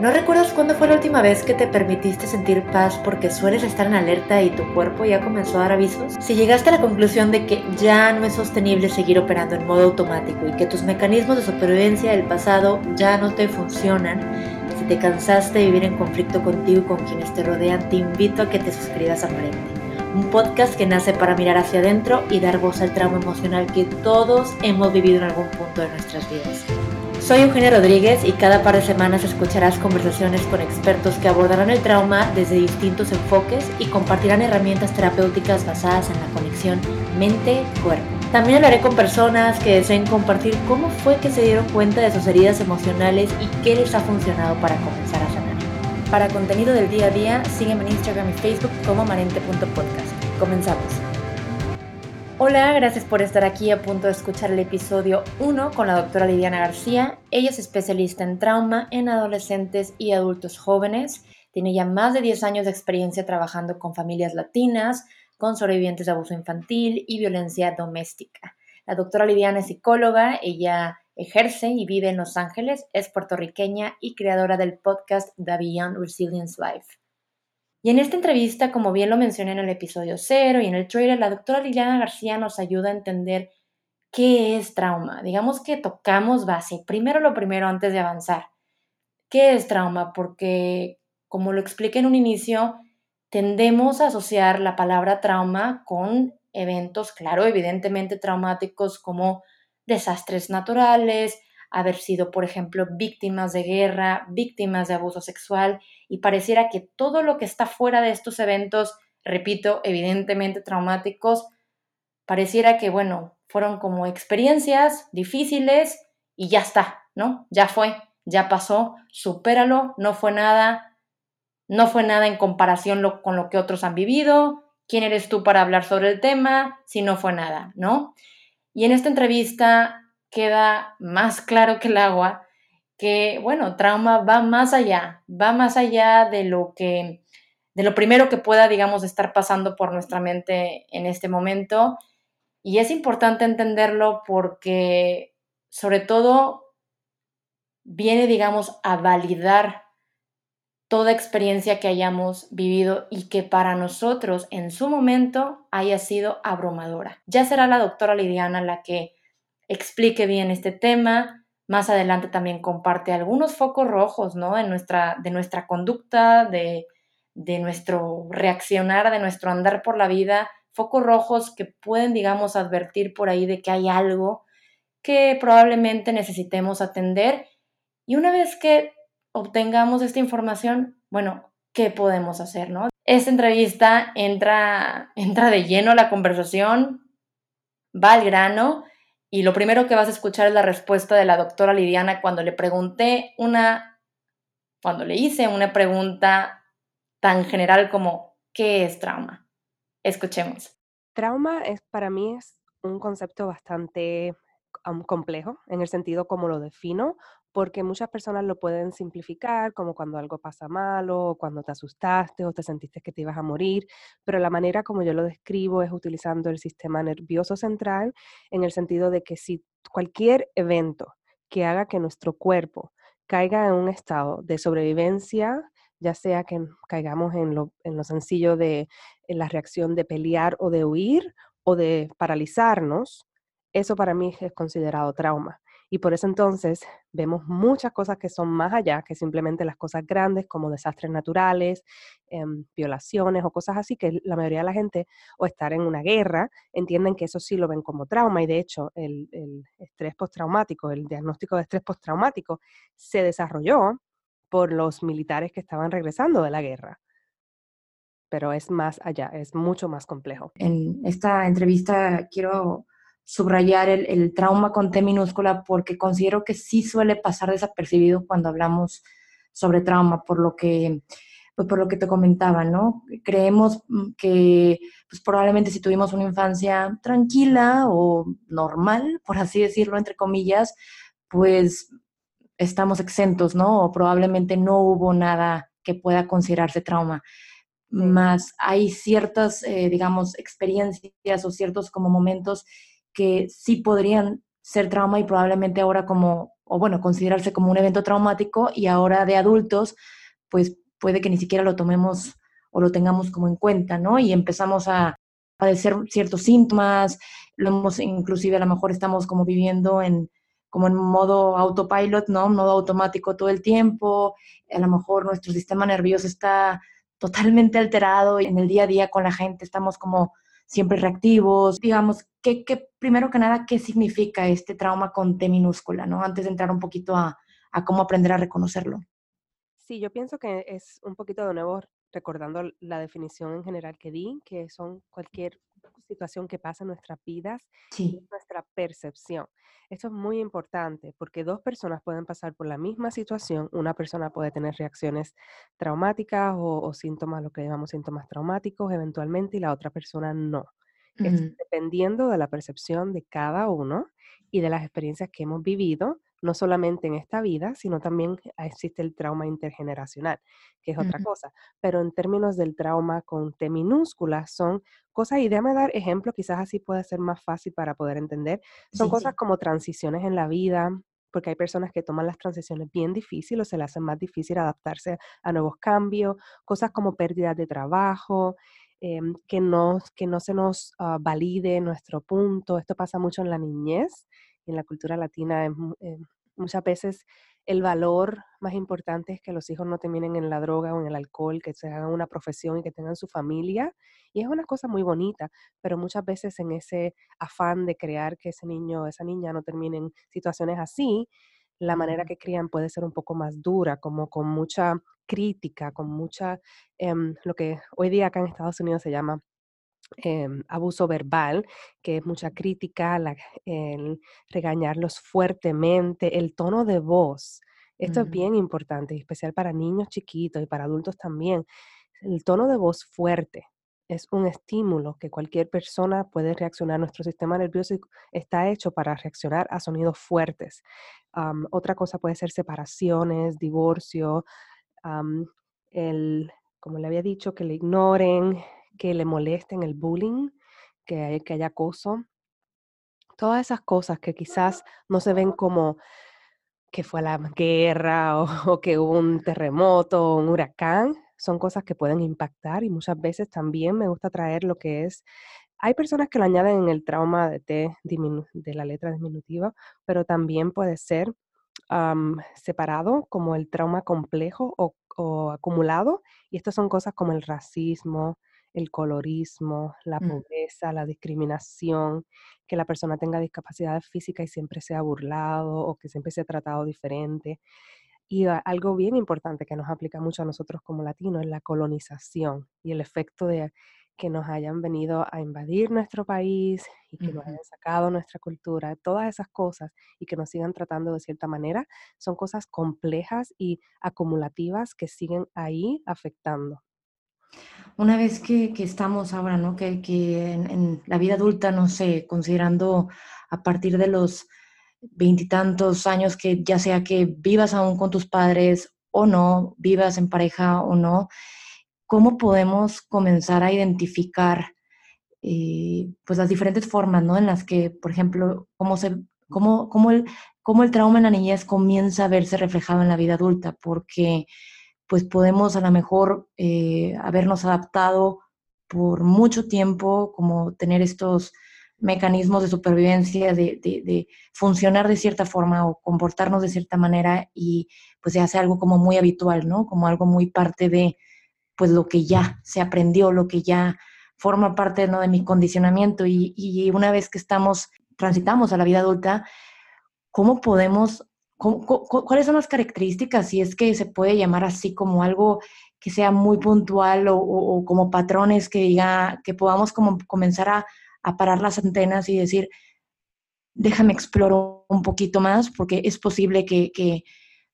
¿No recuerdas cuándo fue la última vez que te permitiste sentir paz porque sueles estar en alerta y tu cuerpo ya comenzó a dar avisos? Si llegaste a la conclusión de que ya no es sostenible seguir operando en modo automático y que tus mecanismos de supervivencia del pasado ya no te funcionan, si te cansaste de vivir en conflicto contigo y con quienes te rodean, te invito a que te suscribas a Parente, un podcast que nace para mirar hacia adentro y dar voz al trauma emocional que todos hemos vivido en algún punto de nuestras vidas. Soy Eugenia Rodríguez y cada par de semanas escucharás conversaciones con expertos que abordarán el trauma desde distintos enfoques y compartirán herramientas terapéuticas basadas en la conexión mente-cuerpo. También hablaré con personas que deseen compartir cómo fue que se dieron cuenta de sus heridas emocionales y qué les ha funcionado para comenzar a sanar. Para contenido del día a día, sígueme en Instagram y Facebook como marente.podcast. Comenzamos. Hola, gracias por estar aquí a punto de escuchar el episodio 1 con la doctora Lidiana García. Ella es especialista en trauma en adolescentes y adultos jóvenes. Tiene ya más de 10 años de experiencia trabajando con familias latinas, con sobrevivientes de abuso infantil y violencia doméstica. La doctora Lidiana es psicóloga, ella ejerce y vive en Los Ángeles, es puertorriqueña y creadora del podcast The Beyond Resilience Life. Y en esta entrevista, como bien lo mencioné en el episodio 0 y en el trailer, la doctora Liliana García nos ayuda a entender qué es trauma. Digamos que tocamos base. Primero lo primero antes de avanzar. ¿Qué es trauma? Porque, como lo expliqué en un inicio, tendemos a asociar la palabra trauma con eventos, claro, evidentemente traumáticos como desastres naturales, haber sido, por ejemplo, víctimas de guerra, víctimas de abuso sexual, y pareciera que todo lo que está fuera de estos eventos, repito, evidentemente traumáticos, pareciera que, bueno, fueron como experiencias difíciles y ya está, ¿no? Ya fue, ya pasó, supéralo, no fue nada, no fue nada en comparación con lo que otros han vivido, quién eres tú para hablar sobre el tema, si no fue nada, ¿no? Y en esta entrevista queda más claro que el agua que, bueno, trauma va más allá, va más allá de lo que, de lo primero que pueda, digamos, estar pasando por nuestra mente en este momento. Y es importante entenderlo porque, sobre todo, viene, digamos, a validar toda experiencia que hayamos vivido y que para nosotros en su momento haya sido abrumadora. Ya será la doctora Lidiana la que explique bien este tema. Más adelante también comparte algunos focos rojos, ¿no? De nuestra, de nuestra conducta, de, de nuestro reaccionar, de nuestro andar por la vida, focos rojos que pueden, digamos, advertir por ahí de que hay algo que probablemente necesitemos atender. Y una vez que obtengamos esta información, bueno, ¿qué podemos hacer, no? Esta entrevista entra, entra de lleno la conversación, va al grano y lo primero que vas a escuchar es la respuesta de la doctora Lidiana cuando le pregunté una, cuando le hice una pregunta tan general como ¿qué es trauma? Escuchemos. Trauma es para mí es un concepto bastante complejo en el sentido como lo defino, porque muchas personas lo pueden simplificar como cuando algo pasa malo, cuando te asustaste o te sentiste que te ibas a morir, pero la manera como yo lo describo es utilizando el sistema nervioso central en el sentido de que si cualquier evento que haga que nuestro cuerpo caiga en un estado de sobrevivencia, ya sea que caigamos en lo, en lo sencillo de la reacción de pelear o de huir o de paralizarnos, eso para mí es considerado trauma. Y por eso entonces vemos muchas cosas que son más allá que simplemente las cosas grandes como desastres naturales, em, violaciones o cosas así que la mayoría de la gente o estar en una guerra entienden que eso sí lo ven como trauma y de hecho el, el estrés postraumático, el diagnóstico de estrés postraumático se desarrolló por los militares que estaban regresando de la guerra pero es más allá, es mucho más complejo. En esta entrevista quiero subrayar el, trauma con T minúscula porque considero que sí suele pasar desapercibido cuando hablamos sobre trauma, por lo que, pues por lo que te comentaba, ¿no? Creemos mm, que pues probablemente si tuvimos una infancia tranquila o normal, por así decirlo, entre comillas, pues estamos exentos, ¿no? O probablemente no hubo nada que pueda considerarse trauma. Más hay ciertas, eh, digamos, experiencias o ciertos como momentos que sí podrían ser trauma y probablemente ahora como, o bueno, considerarse como un evento traumático y ahora de adultos, pues puede que ni siquiera lo tomemos o lo tengamos como en cuenta, ¿no? Y empezamos a padecer ciertos síntomas, lo hemos, inclusive a lo mejor estamos como viviendo en como en modo autopilot, ¿no? Modo automático todo el tiempo, a lo mejor nuestro sistema nervioso está totalmente alterado y en el día a día con la gente estamos como siempre reactivos. Digamos, ¿qué, qué, primero que nada, ¿qué significa este trauma con T minúscula, ¿no? Antes de entrar un poquito a, a cómo aprender a reconocerlo. Sí, yo pienso que es un poquito de nuevo recordando la definición en general que di, que son cualquier situación que pasa en nuestras vidas sí. nuestra percepción. Esto es muy importante porque dos personas pueden pasar por la misma situación. Una persona puede tener reacciones traumáticas o, síntomas, lo que llamamos síntomas traumáticos eventualmente, y la otra persona no. dependiendo de la percepción de cada uno y de las experiencias que hemos vivido, no solamente en esta vida, sino también existe el trauma intergeneracional, que es otra cosa. Pero en términos del trauma con T minúscula, son cosas, y déjame dar ejemplo, quizás así puede ser más fácil para poder entender, son cosas como transiciones en la vida, porque hay personas que toman las transiciones bien difíciles o se les hace más difícil adaptarse a nuevos cambios, cosas como pérdidas de trabajo, em, que, no, que no se nos ah, valide nuestro punto. Esto pasa mucho en la niñez en la cultura latina eh, muchas veces el valor más importante es que los hijos no terminen en la droga o en el alcohol, que se hagan una profesión y que tengan su familia. Y es una cosa muy bonita, pero muchas veces en ese afán de crear que ese niño o esa niña no terminen en situaciones así, la manera que crían puede ser un poco más dura, como con mucha crítica, con mucha, em, lo que hoy día acá en Estados Unidos se llama Em, abuso verbal, que es mucha crítica, el regañarlos fuertemente, el tono de voz. Esto es bien importante, especial para niños chiquitos y para adultos también. El tono de voz fuerte es un estímulo que cualquier persona puede reaccionar. Nuestro sistema nervioso está hecho para reaccionar a sonidos fuertes. otra cosa puede ser separaciones, divorcio, el, como le había dicho, que le ignoren, que le molesten, el bullying, que, haya acoso. Todas esas cosas que quizás no se ven como que fue la guerra o, que hubo un terremoto o un huracán, son cosas que pueden impactar y muchas veces también me gusta traer lo que es, hay personas que lo añaden en el trauma de la letra diminutiva, pero también puede ser separado como el trauma complejo o, o acumulado y estas son cosas como el racismo, el colorismo, la mm. pobreza, la discriminación, que la persona tenga discapacidad física y siempre sea burlado o que siempre sea tratado diferente. Y algo bien importante que nos aplica mucho a nosotros como latinos es la colonización y el efecto de que nos hayan venido a invadir nuestro país y que nos hayan sacado nuestra cultura, todas esas cosas y que nos sigan tratando de cierta manera, son cosas complejas y acumulativas que siguen ahí afectando una vez que, estamos ahora, ¿no? Que, en, la vida adulta, no sé, considerando a partir de los veintitantos años que ya sea que vivas aún con tus padres o no, vivas en pareja o no, ¿cómo podemos comenzar a identificar eh, pues las diferentes formas, ¿no? En las que, por ejemplo, cómo, se, cómo, cómo, el, cómo el trauma en la niñez comienza a verse reflejado en la vida adulta, porque pues podemos a lo mejor eh, habernos adaptado por mucho tiempo, como tener estos mecanismos de supervivencia, de, funcionar de cierta forma o comportarnos de cierta manera y pues se hace algo como muy habitual, ¿no? Como algo muy parte de pues lo que ya se aprendió, lo que ya forma parte ¿no? de mi condicionamiento y, y una vez que estamos, transitamos a la vida adulta, ¿cómo podemos ¿Cuáles son las características, si es que se puede llamar así como algo que sea muy puntual o, como patrones que diga, que podamos como comenzar a, parar las antenas y decir, déjame explorar un poquito más, porque es posible que, que,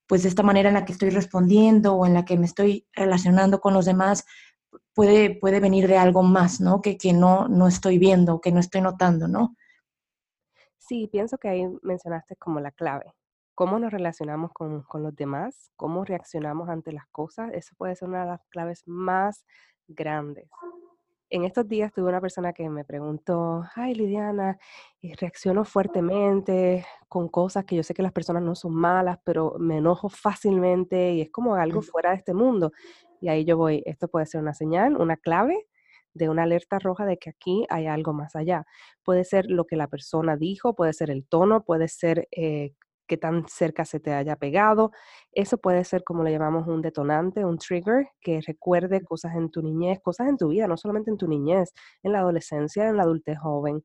pues de esta manera en la que estoy respondiendo o en la que me estoy relacionando con los demás, puede, puede venir de algo más, ¿no? Que, que no, no estoy viendo, que no estoy notando, ¿no? Sí, pienso que ahí mencionaste como la clave cómo nos relacionamos con, los demás, cómo reaccionamos ante las cosas, eso puede ser una de las claves más grandes En estos días tuve una persona que me preguntó, ay Lidiana, eh, reacciono fuertemente con cosas que yo sé que las personas no son malas, pero me enojo fácilmente y es como algo fuera de este mundo. Y ahí yo voy, esto puede ser una señal, una clave de una alerta roja de que aquí hay algo más allá. Puede ser lo que la persona dijo, puede ser el tono, puede ser eh, qué tan cerca se te haya pegado. Eso puede ser como le llamamos un detonante, un trigger, que recuerde cosas en tu niñez, cosas en tu vida, no solamente en tu niñez, en la adolescencia, en la adultez joven.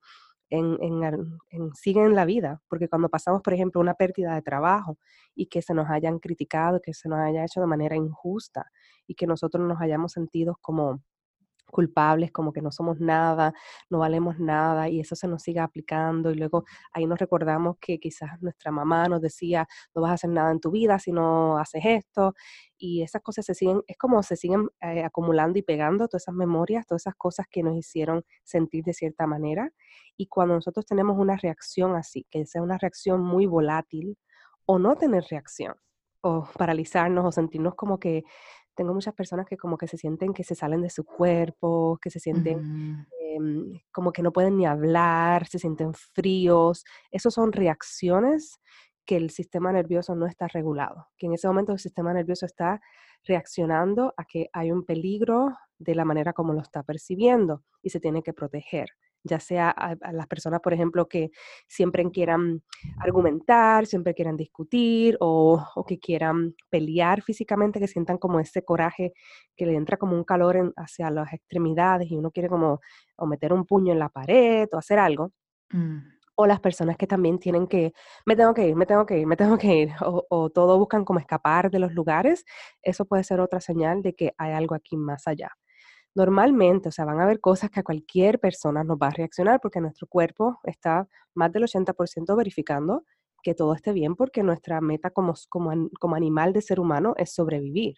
En, en, sigue en la vida, porque cuando pasamos, por ejemplo, una pérdida de trabajo y que se nos hayan criticado, que se nos haya hecho de manera injusta y que nosotros nos hayamos sentido como culpables, como que no somos nada, no valemos nada y eso se nos sigue aplicando y luego ahí nos recordamos que quizás nuestra mamá nos decía, no vas a hacer nada en tu vida si no haces esto y esas cosas se siguen, es como se siguen eh, acumulando y pegando todas esas memorias, todas esas cosas que nos hicieron sentir de cierta manera y cuando nosotros tenemos una reacción así, que sea una reacción muy volátil o no tener reacción o paralizarnos o sentirnos como que tengo muchas personas que como que se sienten que se salen de su cuerpo, que se sienten em, como que no pueden ni hablar, se sienten fríos. Esas son reacciones que el sistema nervioso no está regulado, que en ese momento el sistema nervioso está reaccionando a que hay un peligro de la manera como lo está percibiendo y se tiene que proteger ya sea a, las personas, por ejemplo, que siempre quieran argumentar, siempre quieran discutir o, que quieran pelear físicamente, que sientan como ese coraje que le entra como un calor hacia las extremidades y uno quiere como o meter un puño en la pared o hacer algo. Mm. O las personas que también tienen que, me tengo que ir, me tengo que ir, me tengo que ir, o, o todo buscan como escapar de los lugares, eso puede ser otra señal de que hay algo aquí más allá normalmente, o sea, van a haber cosas que a cualquier persona nos va a reaccionar porque nuestro cuerpo está más del 80% verificando que todo esté bien porque nuestra meta como, como, como animal de ser humano es sobrevivir.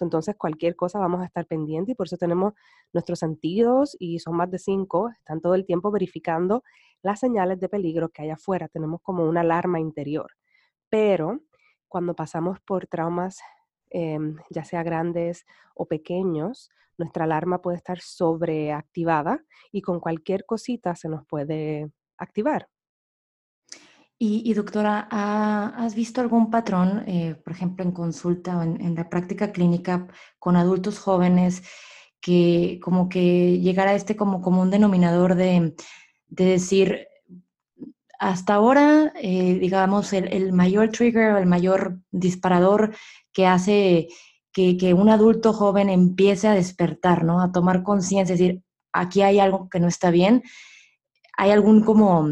Entonces, cualquier cosa vamos a estar pendiente y por eso tenemos nuestros sentidos y son más de cinco, están todo el tiempo verificando las señales de peligro que hay afuera. Tenemos como una alarma interior. Pero cuando pasamos por traumas, em, ya sea grandes o pequeños, nuestra alarma puede estar sobreactivada y con cualquier cosita se nos puede activar. Y, doctora, ¿has visto algún patrón, eh, por ejemplo, en consulta o en, la práctica clínica con adultos jóvenes que como que llegara a este como común denominador de, decir, hasta ahora, eh, digamos, el, mayor trigger el mayor disparador que hace que, un adulto joven empiece a despertar, ¿no? A tomar conciencia, decir, aquí hay algo que no está bien, hay algún como,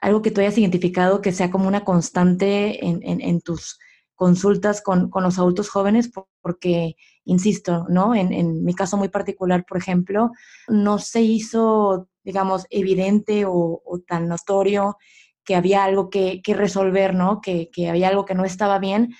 algo que tú hayas identificado que sea como una constante en, tus consultas con, los adultos jóvenes, porque, insisto, ¿no? En, mi caso muy particular, por ejemplo, no se hizo, digamos, evidente o, tan notorio que había algo que, resolver, ¿no? Que, que había algo que no estaba bien,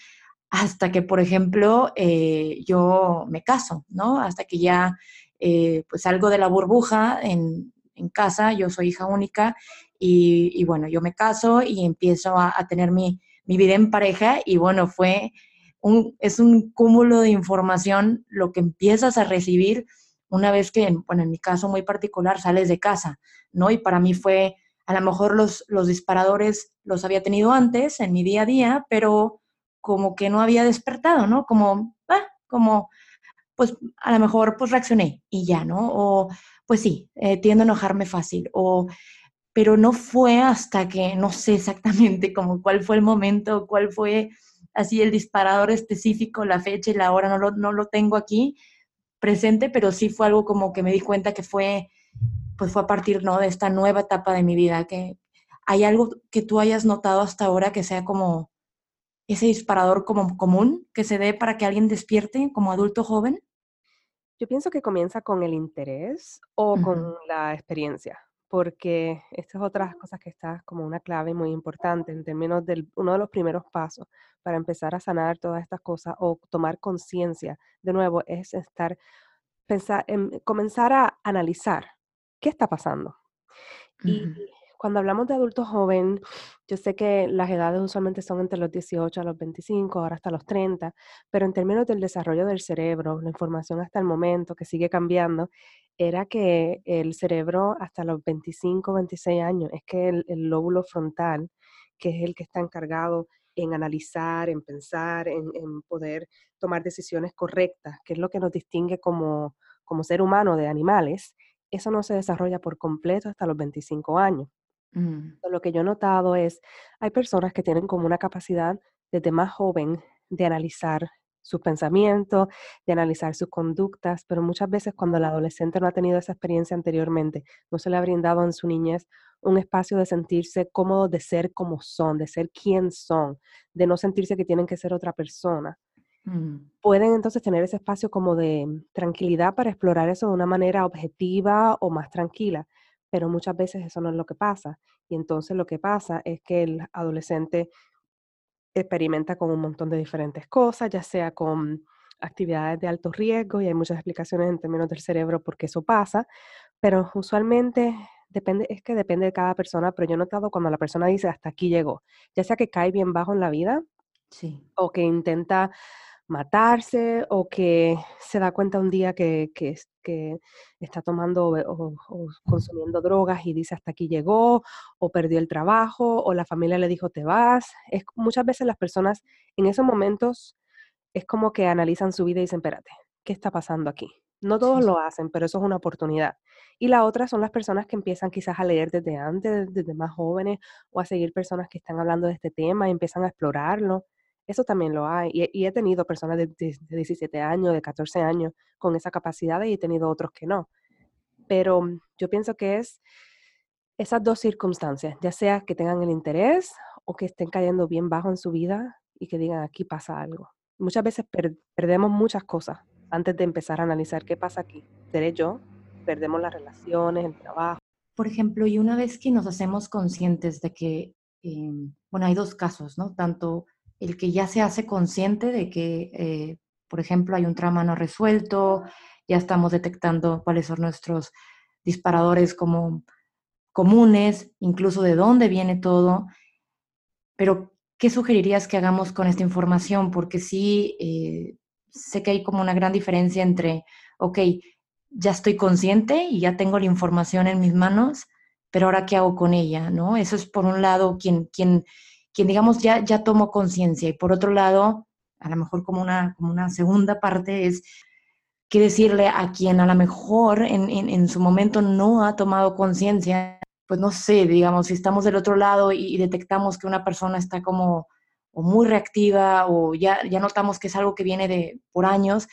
hasta que, por ejemplo, eh, yo me caso, ¿no? Hasta que ya eh, pues salgo de la burbuja en, casa, yo soy hija única y, bueno, yo me caso y empiezo a, tener mi, vida en pareja y bueno, fue un, es un cúmulo de información lo que empiezas a recibir una vez que, bueno, en mi caso muy particular, sales de casa, ¿no? Y para mí fue, a lo mejor los, los disparadores los había tenido antes en mi día a día, pero como que no había despertado, ¿no? Como, ah, como, pues a lo mejor pues reaccioné y ya, ¿no? O pues sí, eh, tiendo a enojarme fácil, o, pero no fue hasta que, no sé exactamente como cuál fue el momento, cuál fue así el disparador específico, la fecha y la hora, no lo, no lo tengo aquí presente, pero sí fue algo como que me di cuenta que fue, pues fue a partir, ¿no? De esta nueva etapa de mi vida, que hay algo que tú hayas notado hasta ahora que sea como ese disparador como común que se dé para que alguien despierte como adulto joven? Yo pienso que comienza con el interés o con la experiencia, porque esta es otra cosa que está como una clave muy importante en términos de uno de los primeros pasos para empezar a sanar todas estas cosas o tomar conciencia. De nuevo, es estar, pensar, en, comenzar a analizar qué está pasando. Y Cuando hablamos de adultos joven, yo sé que las edades usualmente son entre los 18 a los 25, ahora hasta los 30, pero en términos del desarrollo del cerebro, la información hasta el momento que sigue cambiando, era que el cerebro hasta los 25, 26 años, es que el, el lóbulo frontal, que es el que está encargado en analizar, en pensar, en, en, poder tomar decisiones correctas, que es lo que nos distingue como, como ser humano de animales, eso no se desarrolla por completo hasta los 25 años. Mm. Lo que yo he notado es, hay personas que tienen como una capacidad desde más joven de analizar sus pensamientos, de analizar sus conductas, pero muchas veces cuando el adolescente no ha tenido esa experiencia anteriormente, no se le ha brindado en su niñez un espacio de sentirse cómodo de ser como son, de ser quien son, de no sentirse que tienen que ser otra persona. Mm. Pueden entonces tener ese espacio como de tranquilidad para explorar eso de una manera objetiva o más tranquila pero muchas veces eso no es lo que pasa. Y entonces lo que pasa es que el adolescente experimenta con un montón de diferentes cosas, ya sea con actividades de alto riesgo, y hay muchas explicaciones en términos del cerebro por qué eso pasa, pero usualmente depende, es que depende de cada persona, pero yo he notado cuando la persona dice hasta aquí llegó, ya sea que cae bien bajo en la vida, sí. o que intenta matarse o que se da cuenta un día que, que, que está tomando o, consumiendo drogas y dice hasta aquí llegó, o perdió el trabajo, o la familia le dijo te vas. Es, muchas veces las personas en esos momentos es como que analizan su vida y dicen, espérate, ¿qué está pasando aquí? No todos lo hacen, pero eso es una oportunidad. Y la otra son las personas que empiezan quizás a leer desde antes, desde más jóvenes, o a seguir personas que están hablando de este tema y empiezan a explorarlo. Eso también lo hay. Y, he tenido personas de, 17 años, de 14 años con esa capacidad y he tenido otros que no. Pero mm, yo pienso que es esas dos circunstancias, ya sea que tengan el interés o que estén cayendo bien bajo en su vida y que digan aquí pasa algo. Muchas veces perdemos muchas cosas antes de empezar a analizar qué pasa aquí. ¿Seré yo? Perdemos las relaciones, el trabajo. Por ejemplo, y una vez que nos hacemos conscientes de que, em, bueno, hay dos casos, ¿no? Tanto el que ya se hace consciente de que, eh, por ejemplo, hay un trauma no resuelto, ya estamos detectando cuáles son nuestros disparadores como comunes, incluso de dónde viene todo, pero ¿qué sugerirías que hagamos con esta información? Porque sí, eh, sé que hay como una gran diferencia entre, ok, ya estoy consciente y ya tengo la información en mis manos, pero ahora qué hago con ella, ¿no? Eso es por un lado quien, quien quien digamos ya, ya tomó conciencia. Y por otro lado, a lo mejor como una, como una segunda parte es qué decirle a quien a lo mejor en, en, su momento no ha tomado conciencia, pues no sé, digamos, si estamos del otro lado y, detectamos que una persona está como o muy reactiva o ya, ya notamos que es algo que viene de por años,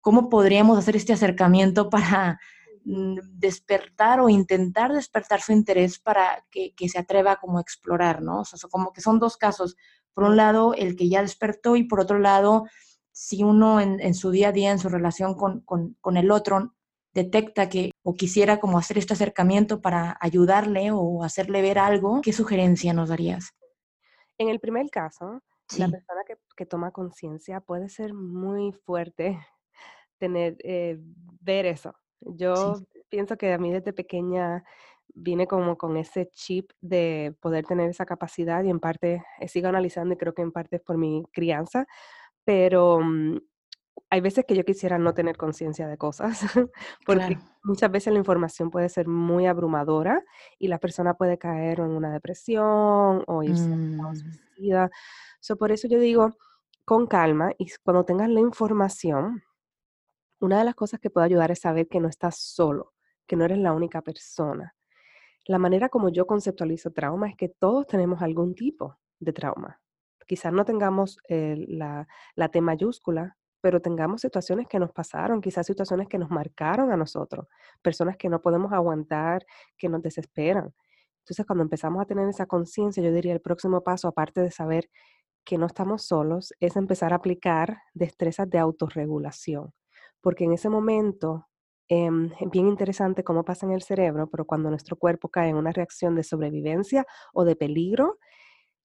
¿cómo podríamos hacer este acercamiento para despertar o intentar despertar su interés para que, se atreva como a explorar, ¿no? O sea, como que son dos casos. Por un lado, el que ya despertó y por otro lado, si uno en, su día a día, en su relación con, con, el otro, detecta que o quisiera como hacer este acercamiento para ayudarle o hacerle ver algo, ¿qué sugerencia nos darías? En el primer caso, la persona que, que toma conciencia puede ser muy fuerte tener, eh, ver eso, yo pienso que a mí desde pequeña vine como con ese chip de poder tener esa capacidad y en parte eh, sigo analizando y creo que en parte es por mi crianza, pero mm, hay veces que yo quisiera no tener conciencia de cosas, porque muchas veces la información puede ser muy abrumadora y la persona puede caer en una depresión o irse a mm. suicida. por eso yo digo, con calma y cuando tengas la información, una de las cosas que puede ayudar es saber que no estás solo, que no eres la única persona. La manera como yo conceptualizo trauma es que todos tenemos algún tipo de trauma. Quizás no tengamos la, la T mayúscula, pero tengamos situaciones que nos pasaron, quizás situaciones que nos marcaron a nosotros, personas que no podemos aguantar, que nos desesperan. Entonces, cuando empezamos a tener esa conciencia, yo diría el próximo paso, aparte de saber que no estamos solos, es empezar a aplicar destrezas de autorregulación porque en ese momento em, es bien interesante cómo pasa en el cerebro, pero cuando nuestro cuerpo cae en una reacción de sobrevivencia o de peligro,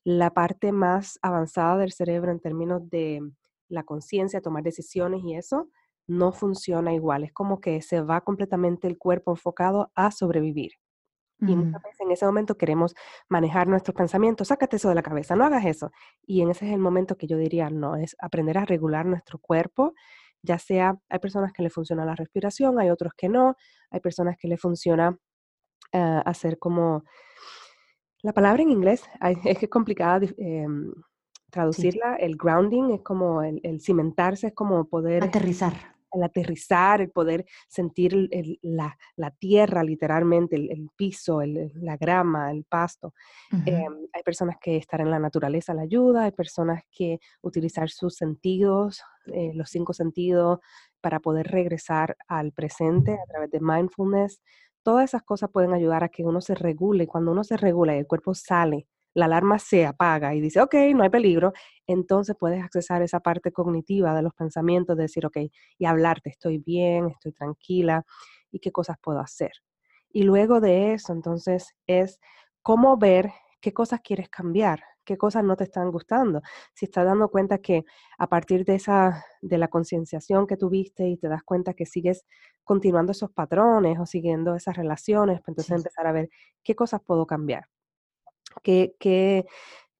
la parte más avanzada del cerebro en términos de la conciencia, tomar decisiones y eso, no funciona igual. Es como que se va completamente el cuerpo enfocado a sobrevivir. Y muchas veces en ese momento queremos manejar nuestros pensamientos, sácate eso de la cabeza, no hagas eso. Y en ese es el momento que yo diría, no, es aprender a regular nuestro cuerpo, ya sea, hay personas que le funciona la respiración, hay otros que no, hay personas que le funciona eh, hacer como, la palabra en inglés es que es complicada em, traducirla, el grounding es como el, el, cimentarse, es como poder... Aterrizar el aterrizar, el poder sentir la, tierra literalmente, el, piso, la grama, el pasto. Em, hay personas que estar en la naturaleza la ayuda, hay personas que utilizar sus sentidos, eh, los cinco sentidos, para poder regresar al presente a través de mindfulness. Todas esas cosas pueden ayudar a que uno se regule. Cuando uno se regula y el cuerpo sale la alarma se apaga y dice, ok, no hay peligro, entonces puedes accesar esa parte cognitiva de los pensamientos, de decir, ok, y hablarte, estoy bien, estoy tranquila, y qué cosas puedo hacer. Y luego de eso, entonces, es cómo ver qué cosas quieres cambiar, qué cosas no te están gustando. Si estás dando cuenta que a partir de esa, de la concienciación que tuviste y te das cuenta que sigues continuando esos patrones o siguiendo esas relaciones, pues entonces empezar a ver qué cosas puedo cambiar qué, qué,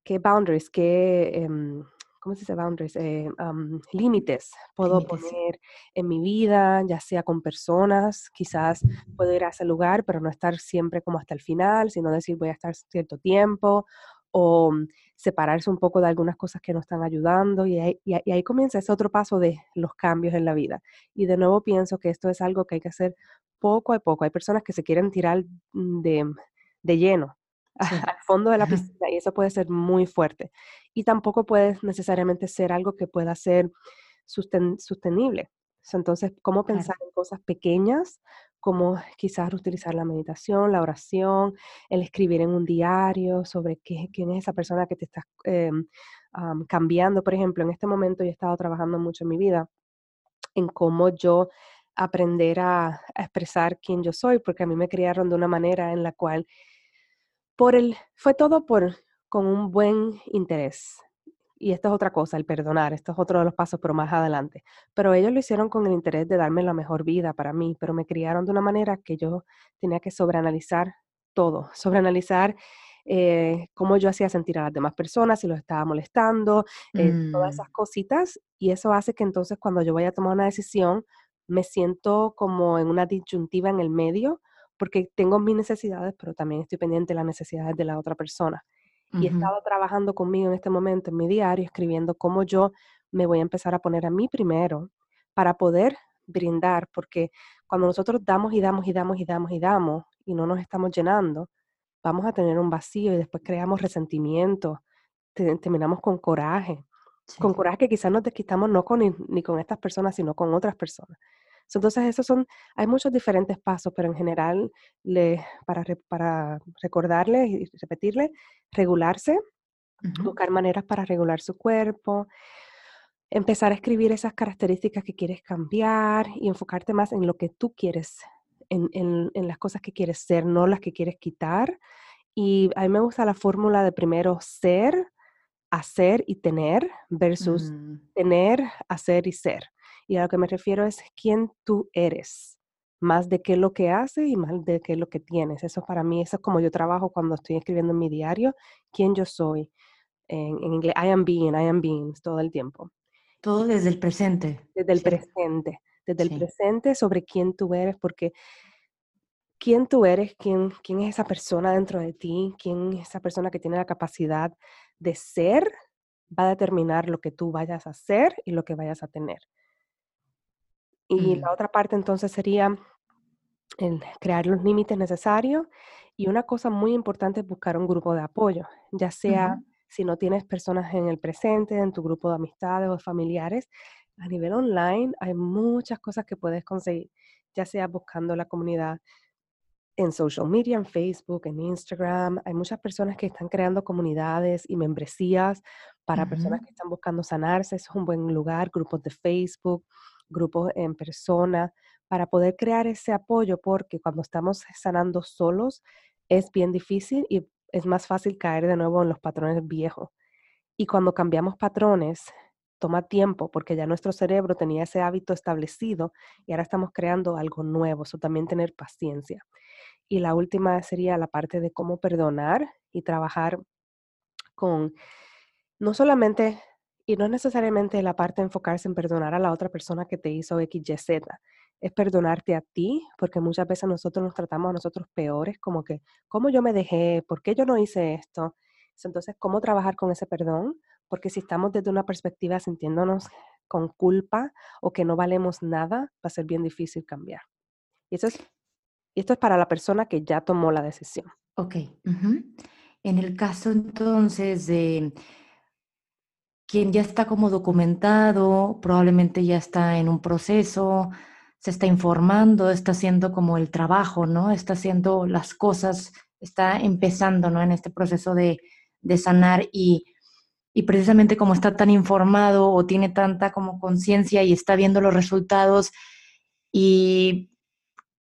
qué boundaries, qué, em, ¿cómo se dice boundaries? Eh, límites puedo poner en mi vida, ya sea con personas, quizás puedo ir a ese lugar, pero no estar siempre como hasta el final, sino decir voy a estar cierto tiempo, o mm, separarse un poco de algunas cosas que no están ayudando y ahí, y ahí, comienza ese otro paso de los cambios en la vida. Y de nuevo pienso que esto es algo que hay que hacer poco a poco. Hay personas que se quieren tirar mm, de, de lleno al fondo de la piscina y eso puede ser muy fuerte. Y tampoco puede necesariamente ser algo que pueda ser sostenible. Entonces, ¿cómo pensar en cosas pequeñas? Como quizás utilizar la meditación, la oración, el escribir en un diario sobre qué, quién es esa persona que te está em, cambiando. Por ejemplo, en este momento yo he estado trabajando mucho en mi vida en cómo yo aprender a expresar quién yo soy, porque a mí me criaron de una manera en la cual por el, fue todo por, con un buen interés. Y esto es otra cosa, el perdonar, esto es otro de los pasos, pero más adelante. Pero ellos lo hicieron con el interés de darme la mejor vida para mí, pero me criaron de una manera que yo tenía que sobreanalizar todo, sobreanalizar eh, cómo yo hacía sentir a las demás personas, si los estaba molestando, eh, todas mm. esas cositas. Y eso hace que entonces cuando yo vaya a tomar una decisión, me siento como en una disyuntiva en el medio, porque tengo mis necesidades, pero también estoy pendiente de las necesidades de la otra persona. Y he estado trabajando conmigo en este momento, en mi diario, escribiendo cómo yo me voy a empezar a poner a mí primero para poder brindar, porque cuando nosotros damos y damos y damos y damos y damos y no nos estamos llenando, vamos a tener un vacío y después creamos resentimiento, terminamos con coraje, con coraje que quizás nos desquitamos no con, ni con estas personas, sino con otras personas. Entonces, esos son, hay muchos diferentes pasos, pero en general, le, para, para recordarles y repetirle, regularse, buscar maneras para regular su cuerpo, empezar a escribir esas características que quieres cambiar y enfocarte más en lo que tú quieres, en, en, las cosas que quieres ser, no las que quieres quitar. Y a mí me gusta la fórmula de primero ser, hacer y tener versus mm. tener, hacer y ser. Y a lo que me refiero es quién tú eres, más de qué es lo que haces y más de qué es lo que tienes. Eso para mí, eso es como yo trabajo cuando estoy escribiendo en mi diario, quién yo soy. En, inglés, I am being, I am being, todo el tiempo. Todo desde el presente. Desde el presente, desde el presente sobre quién tú eres, porque quién tú eres, quién, quién es esa persona dentro de ti, quién es esa persona que tiene la capacidad de ser, va a determinar lo que tú vayas a hacer y lo que vayas a tener. Y mm. la otra parte entonces sería el crear los límites necesarios. Y una cosa muy importante es buscar un grupo de apoyo, ya sea si no tienes personas en el presente, en tu grupo de amistades o familiares, a nivel online hay muchas cosas que puedes conseguir, ya sea buscando la comunidad en social media, en Facebook, en Instagram. Hay muchas personas que están creando comunidades y membresías para personas que están buscando sanarse. Eso es un buen lugar, grupos de Facebook grupos en persona, para poder crear ese apoyo, porque cuando estamos sanando solos es bien difícil y es más fácil caer de nuevo en los patrones viejos. Y cuando cambiamos patrones, toma tiempo porque ya nuestro cerebro tenía ese hábito establecido y ahora estamos creando algo nuevo, eso también tener paciencia. Y la última sería la parte de cómo perdonar y trabajar con no solamente, y no necesariamente la parte de enfocarse en perdonar a la otra persona que te hizo X, Y, Z, es perdonarte a ti, porque muchas veces nosotros nos tratamos a nosotros peores, como que, ¿cómo yo me dejé? ¿Por qué yo no hice esto? Entonces, ¿cómo trabajar con ese perdón? Porque si estamos desde una perspectiva sintiéndonos con culpa o que no valemos nada, va a ser bien difícil cambiar. Y es, esto es para la persona que ya tomó la decisión. Ok. En el caso entonces de quien ya está como documentado, probablemente ya está en un proceso, se está informando, está haciendo como el trabajo, ¿no? Está haciendo las cosas, está empezando, ¿no? En este proceso de, de sanar y, y, precisamente como está tan informado o tiene tanta como conciencia y está viendo los resultados y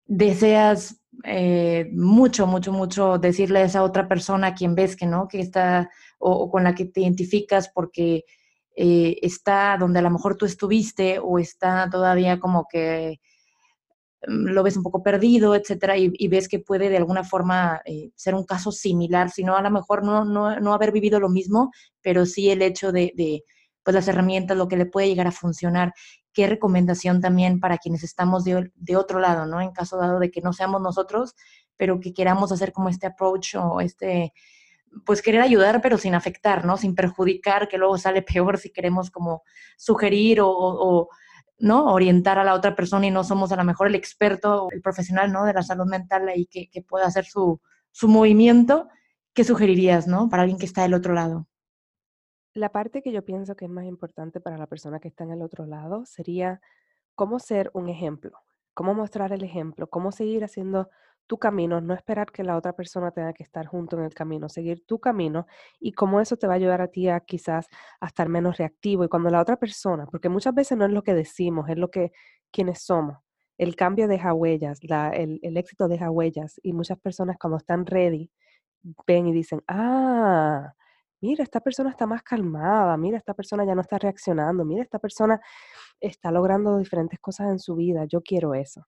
deseas eh, mucho, mucho, mucho decirle a esa otra persona a quien ves que no, que está o con la que te identificas porque eh, está donde a lo mejor tú estuviste o está todavía como que mm, lo ves un poco perdido, etcétera, y, ves que puede de alguna forma eh, ser un caso similar, sino a lo mejor no, no, no, haber vivido lo mismo, pero sí el hecho de, de, pues las herramientas, lo que le puede llegar a funcionar. ¿Qué recomendación también para quienes estamos de, otro lado, ¿no? En caso dado de que no seamos nosotros, pero que queramos hacer como este approach o este, pues querer ayudar, pero sin afectar, ¿no? Sin perjudicar, que luego sale peor si queremos como sugerir o, ¿no? Orientar a la otra persona y no somos a lo mejor el experto, el profesional, ¿no? De la salud mental ahí que, que pueda hacer su, su movimiento. ¿Qué sugerirías, ¿no? Para alguien que está del otro lado. La parte que yo pienso que es más importante para la persona que está en el otro lado sería cómo ser un ejemplo, cómo mostrar el ejemplo, cómo seguir haciendo tu camino, no esperar que la otra persona tenga que estar junto en el camino, seguir tu camino y cómo eso te va a ayudar a ti a quizás a estar menos reactivo. Y cuando la otra persona, porque muchas veces no es lo que decimos, es lo que quienes somos. El cambio deja huellas, el, el éxito deja huellas y muchas personas cuando están ready ven y dicen, ah, mira, esta persona está más calmada, mira, esta persona ya no está reaccionando, mira, esta persona está logrando diferentes cosas en su vida, yo quiero eso.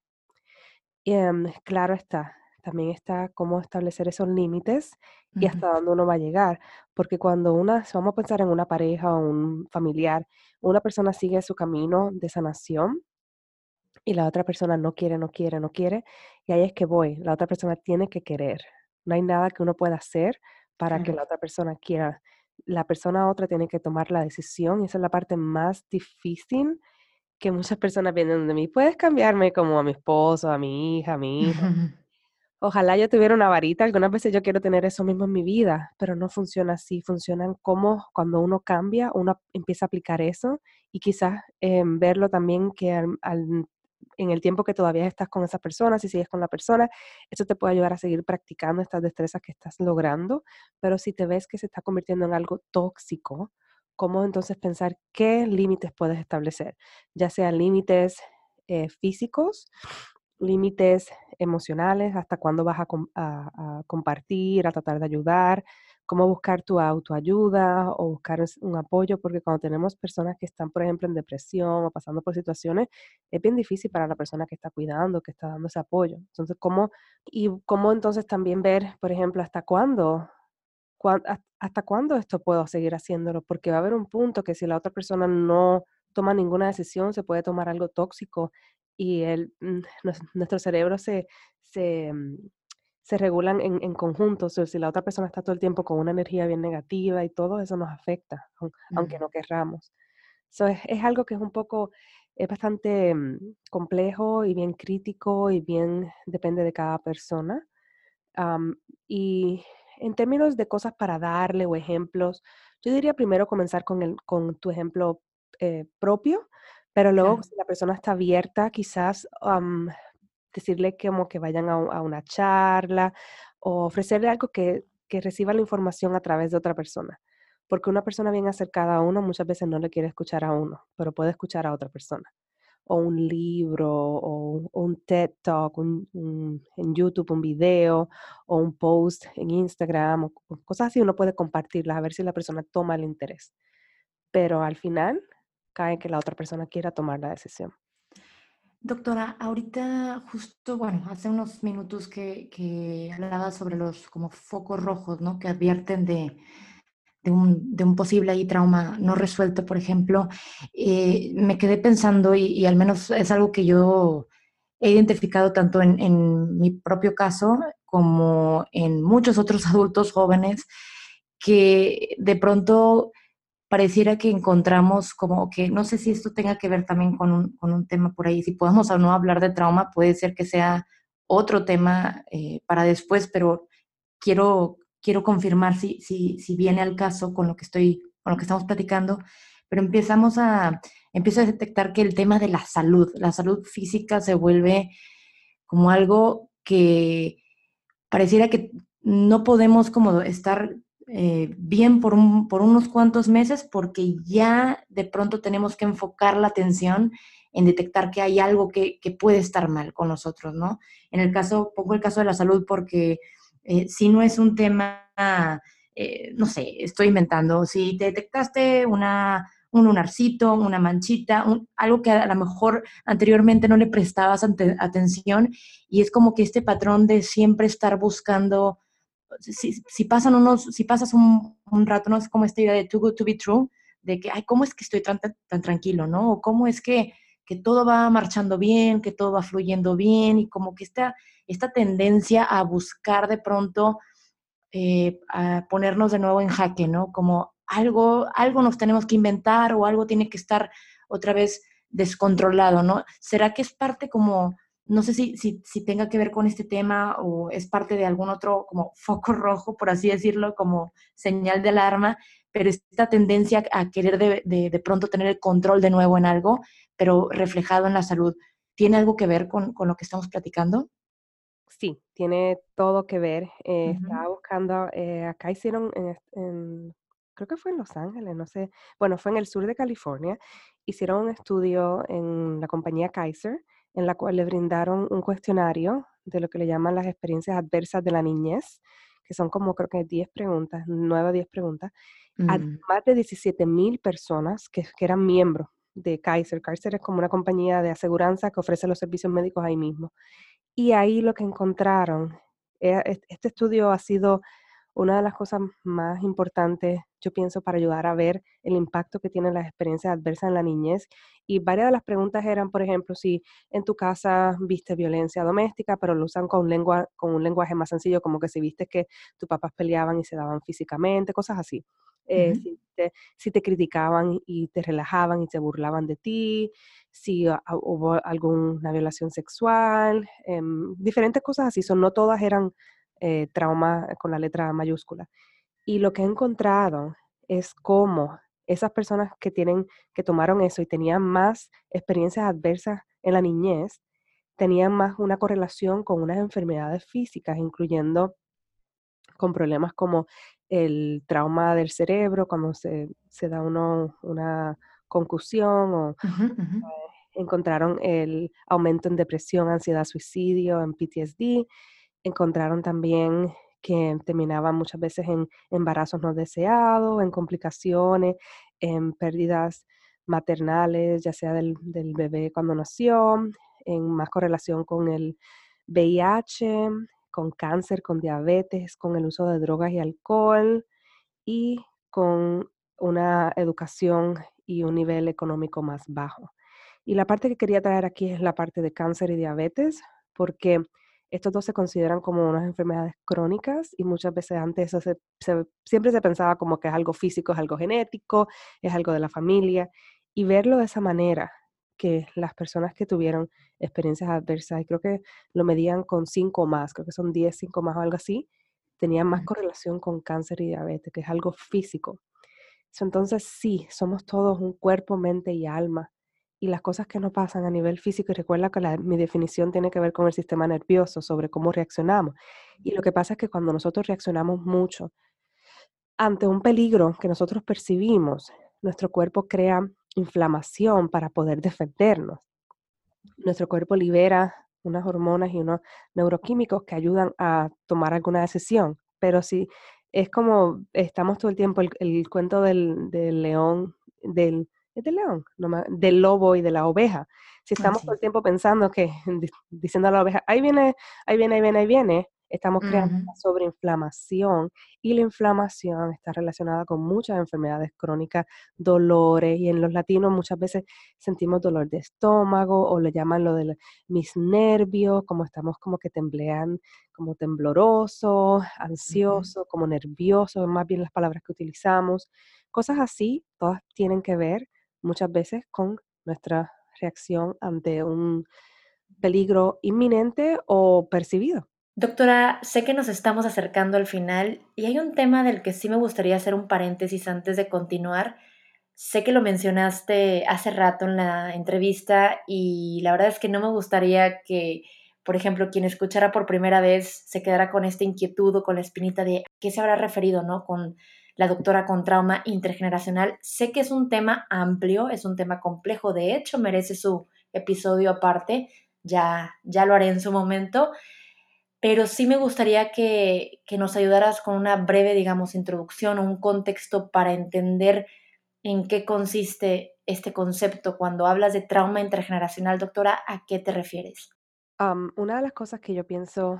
Em, claro está, también está cómo establecer esos límites y hasta dónde uno va a llegar. Porque cuando una, si vamos a pensar en una pareja o un familiar, una persona sigue su camino de sanación y la otra persona no quiere, no quiere, no quiere, y ahí es que voy, la otra persona tiene que querer. No hay nada que uno pueda hacer para que la otra persona quiera. La persona otra tiene que tomar la decisión y esa es la parte más difícil que muchas personas vienen de mí, puedes cambiarme como a mi esposo, a mi hija, a mi hijo. Ojalá yo tuviera una varita, algunas veces yo quiero tener eso mismo en mi vida, pero no funciona así, funcionan como cuando uno cambia, uno empieza a aplicar eso y quizás em, verlo también que en el tiempo que todavía estás con esa persona, si sigues con la persona, eso te puede ayudar a seguir practicando estas destrezas que estás logrando, pero si te ves que se está convirtiendo en algo tóxico, cómo entonces pensar qué límites puedes establecer, ya sean límites eh, físicos, límites emocionales, hasta cuándo vas a, compartir, a tratar de ayudar, cómo buscar tu autoayuda o buscar un apoyo, porque cuando tenemos personas que están, por ejemplo, en depresión o pasando por situaciones, es bien difícil para la persona que está cuidando, que está dando ese apoyo. Entonces, ¿cómo, y cómo entonces también ver, por ejemplo, hasta cuándo ¿hasta cuándo esto puedo seguir haciéndolo? Porque va a haber un punto que si la otra persona no toma ninguna decisión, se puede tomar algo tóxico y el, mm, nuestro cerebro se, se, mm, se regulan en, en conjunto. O sea, si la otra persona está todo el tiempo con una energía bien negativa y todo eso nos afecta, aunque no querramos. es, es, algo que es un poco, es bastante mm, complejo y bien crítico y bien depende de cada persona. y en términos de cosas para darle o ejemplos, yo diría primero comenzar con, el, con tu ejemplo eh, propio, pero luego si la persona está abierta, quizás decirle como que vayan a, una charla o ofrecerle algo que, que reciba la información a través de otra persona. Porque una persona bien acercada a uno muchas veces no le quiere escuchar a uno, pero puede escuchar a otra persona o un libro o, un TED Talk en YouTube, un video o un post en Instagram o, cosas así, uno puede compartirlas a ver si la persona toma el interés. Pero al final cae que la otra persona quiera tomar la decisión. Doctora, ahorita justo, bueno, hace unos minutos que, que hablaba sobre los como focos rojos, ¿no? Que advierten de, de, un, de un, posible ahí trauma no resuelto, por ejemplo. Eh, me quedé pensando, y, y, al menos es algo que yo he identificado tanto en, en mi propio caso como en muchos otros adultos jóvenes, que de pronto pareciera que encontramos como que, no sé si esto tenga que ver también con un, con un tema por ahí, si podemos o no hablar de trauma, puede ser que sea otro tema eh, para después, pero quiero, quiero confirmar si, si, si viene al caso con lo que estoy, con lo que estamos platicando, pero empezamos a, empiezo a detectar que el tema de la salud, la salud física se vuelve como algo que pareciera que no podemos como estar eh, bien por, un, por unos cuantos meses porque ya de pronto tenemos que enfocar la atención en detectar que hay algo que, que, puede estar mal con nosotros, ¿no? En el caso, pongo el caso de la salud porque eh, si no es un tema, eh, no sé, estoy inventando, si te detectaste una, un lunarcito, una manchita, un, algo que a lo mejor anteriormente no le prestabas ante, atención y es como que este patrón de siempre estar buscando si, si, pasan unos, si pasas un, un, rato, no es como esta idea de too good to be true, de que, ay, ¿cómo es que estoy tan, tan tranquilo, no? O cómo es que, que todo va marchando bien, que todo va fluyendo bien, y como que esta, esta tendencia a buscar de pronto, eh, a ponernos de nuevo en jaque, ¿no? Como algo, algo nos tenemos que inventar o algo tiene que estar otra vez descontrolado, ¿no? ¿Será que es parte como no sé si, si, si, tenga que ver con este tema o es parte de algún otro como foco rojo, por así decirlo, como señal de alarma, pero esta tendencia a querer de, de, de pronto tener el control de nuevo en algo, pero reflejado en la salud, ¿tiene algo que ver con, con lo que estamos platicando? Sí, tiene todo que ver. Eh, uh -huh. Estaba buscando, eh, acá hicieron, en, en, creo que fue en Los Ángeles, no sé, bueno, fue en el sur de California, hicieron un estudio en la compañía Kaiser, en la cual le brindaron un cuestionario de lo que le llaman las experiencias adversas de la niñez, que son como creo que 10 preguntas, 9 o 10 preguntas, mm. a más de 17 mil personas que, que, eran miembros de Kaiser. Kaiser es como una compañía de aseguranza que ofrece los servicios médicos ahí mismo. Y ahí lo que encontraron, eh, este estudio ha sido una de las cosas más importantes, yo pienso, para ayudar a ver el impacto que tienen las experiencias adversas en la niñez. Y varias de las preguntas eran, por ejemplo, si en tu casa viste violencia doméstica, pero lo usan con, lengua, con un lenguaje más sencillo, como que si viste que tus papás peleaban y se daban físicamente, cosas así. Eh, uh -huh. si, te, si, te, criticaban y te relajaban y se burlaban de ti, si hubo alguna violación sexual, eh, diferentes cosas así. Son, no todas eran eh, trauma con la letra mayúscula. Y lo que he encontrado es cómo esas personas que tienen, que tomaron eso y tenían más experiencias adversas en la niñez, tenían más una correlación con unas enfermedades físicas, incluyendo con problemas como el trauma del cerebro, cuando se, se da uno una concusión o uh -huh, uh -huh. encontraron el aumento en depresión, ansiedad, suicidio, en PTSD, encontraron también que terminaban muchas veces en embarazos no deseados, en complicaciones, en pérdidas maternales, ya sea del, del bebé cuando nació, en más correlación con el VIH, con cáncer, con diabetes, con el uso de drogas y alcohol y con una educación y un nivel económico más bajo. Y la parte que quería traer aquí es la parte de cáncer y diabetes, porque estos dos se consideran como unas enfermedades crónicas y muchas veces antes eso se, se, siempre se pensaba como que es algo físico, es algo genético, es algo de la familia. Y verlo de esa manera, que las personas que tuvieron experiencias adversas, y creo que lo medían con 5 más, creo que son 10, 5 más o algo así, tenían más correlación con cáncer y diabetes, que es algo físico. Entonces sí, somos todos un cuerpo, mente y alma y las cosas que no pasan a nivel físico, y recuerda que la, mi definición tiene que ver con el sistema nervioso, sobre cómo reaccionamos. Y lo que pasa es que cuando nosotros reaccionamos mucho ante un peligro que nosotros percibimos, nuestro cuerpo crea inflamación para poder defendernos. Nuestro cuerpo libera unas hormonas y unos neuroquímicos que ayudan a tomar alguna decisión. Pero si es como estamos todo el tiempo, el, el cuento del, del león, del es del león, del lobo y de la oveja. Si estamos todo el tiempo pensando que, diciendo a la oveja, ahí viene, ahí viene, ahí viene, ahí viene, estamos creando una sobreinflamación y la inflamación está relacionada con muchas enfermedades crónicas, dolores y en los latinos muchas veces sentimos dolor de estómago o le llaman lo de mis nervios, como estamos como que temblean, como tembloroso, ansioso, como nervioso, más bien las palabras que utilizamos. Cosas así, todas tienen que ver muchas veces con nuestra reacción ante un peligro inminente o percibido. Doctora, sé que nos estamos acercando al final y hay un tema del que sí me gustaría hacer un paréntesis antes de continuar. Sé que lo mencionaste hace rato en la entrevista y la verdad es que no me gustaría que, por ejemplo, quien escuchara por primera vez se quedara con esta inquietud o con la espinita de qué se habrá referido, ¿no? Con la doctora con trauma intergeneracional. Sé que es un tema amplio, es un tema complejo, de hecho merece su episodio aparte, ya, ya lo haré en su momento pero sí me gustaría que, nos ayudaras con una breve, digamos, introducción o un contexto para entender en qué consiste este concepto. Cuando hablas de trauma intergeneracional, doctora, ¿a qué te refieres? una de las cosas que yo pienso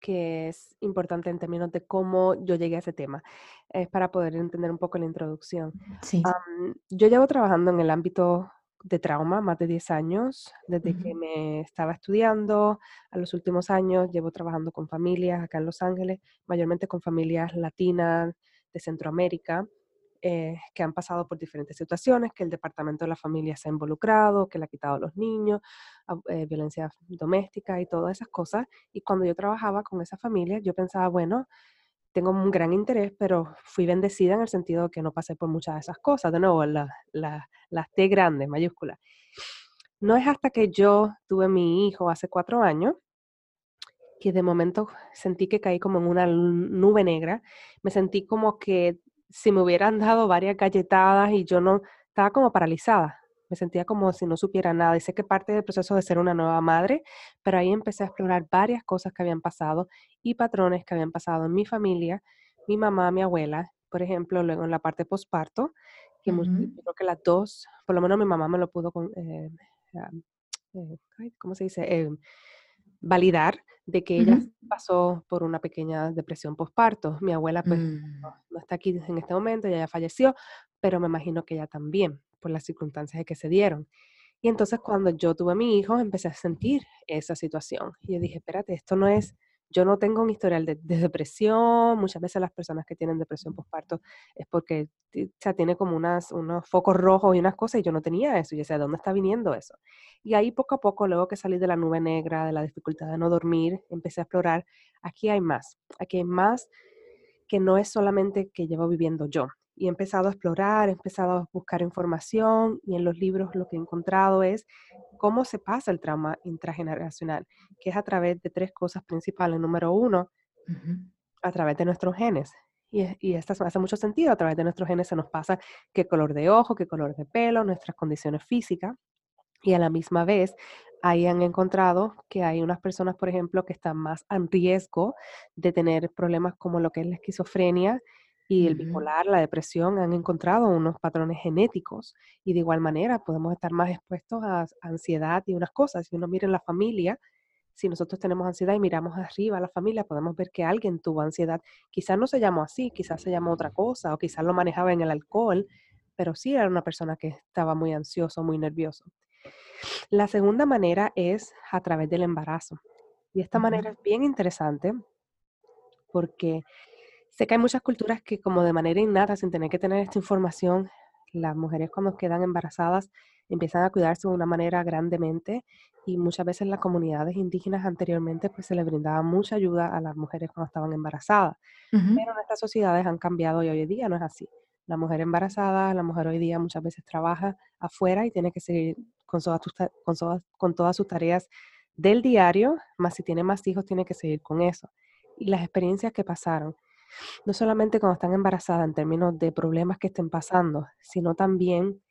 que es importante en términos de cómo yo llegué a ese tema, es para poder entender un poco la introducción. Sí. yo llevo trabajando en el ámbito de trauma, más de 10 años, desde que me estaba estudiando, a los últimos años llevo trabajando con familias acá en Los Ángeles, mayormente con familias latinas de Centroamérica, eh, que han pasado por diferentes situaciones, que el Departamento de la Familia se ha involucrado, que le ha quitado a los niños, eh, violencia doméstica y todas esas cosas. Y cuando yo trabajaba con esas familias, yo pensaba, bueno, tengo un gran interés, pero fui bendecida en el sentido de que no pasé por muchas de esas cosas. De nuevo, las la, T grandes, mayúsculas. No es hasta que yo tuve mi hijo hace cuatro años que de momento sentí que caí como en una nube negra. Me sentí como que si me hubieran dado varias galletadas y yo no estaba como paralizada me sentía como si no supiera nada. Y sé que parte del proceso de ser una nueva madre, pero ahí empecé a explorar varias cosas que habían pasado y patrones que habían pasado en mi familia, mi mamá, mi abuela, por ejemplo, luego en la parte posparto, que creo que las dos, por lo menos mi mamá me lo pudo, eh, eh, ¿cómo se dice? Eh, validar de que ella pasó por una pequeña depresión posparto. Mi abuela pues mm. no, está aquí en este momento, ella ya falleció, pero me imagino que ella también por las circunstancias que se dieron. Y entonces cuando yo tuve a mi hijo, empecé a sentir esa situación. Y yo dije, espérate, esto no es, yo no tengo un historial de, depresión. Muchas veces las personas que tienen depresión postparto es porque o tiene como unas, unos focos rojos y unas cosas y yo no tenía eso. Y yo decía, ¿de dónde está viniendo eso? Y ahí poco a poco, luego que salí de la nube negra, de la dificultad de no dormir, empecé a explorar, aquí hay más, aquí hay más que no es solamente que llevo viviendo yo, y he empezado a explorar, he empezado a buscar información y en los libros lo que he encontrado es cómo se pasa el trauma intrageneracional, que es a través de tres cosas principales. Número uno, a través de nuestros genes. Y, y esto hace mucho sentido, a través de nuestros genes se nos pasa qué color de ojo, qué color de pelo, nuestras condiciones físicas. Y a la misma vez, ahí han encontrado que hay unas personas, por ejemplo, que están más en riesgo de tener problemas como lo que es la esquizofrenia y el bipolar, la depresión, han encontrado unos patrones genéticos y de igual manera podemos estar más expuestos a ansiedad y unas cosas. Si uno mira en la familia, si nosotros tenemos ansiedad y miramos arriba a la familia, podemos ver que alguien tuvo ansiedad. Quizás no se llamó así, quizás se llamó otra cosa o quizás lo manejaba en el alcohol, pero sí era una persona que estaba muy ansioso, muy nervioso. La segunda manera es a través del embarazo. Y esta manera es bien interesante porque Sé que hay muchas culturas que como de manera innata, sin tener que tener esta información, las mujeres cuando quedan embarazadas empiezan a cuidarse de una manera grandemente y muchas veces las comunidades indígenas anteriormente pues se les brindaba mucha ayuda a las mujeres cuando estaban embarazadas. Pero nuestras sociedades han cambiado y hoy en día no es así. La mujer embarazada, la mujer hoy día muchas veces trabaja afuera y tiene que seguir con todas, con con todas sus tareas del diario, más si tiene más hijos tiene que seguir con eso. Y las experiencias que pasaron no solamente cuando están embarazadas en términos de problemas que estén pasando, sino también,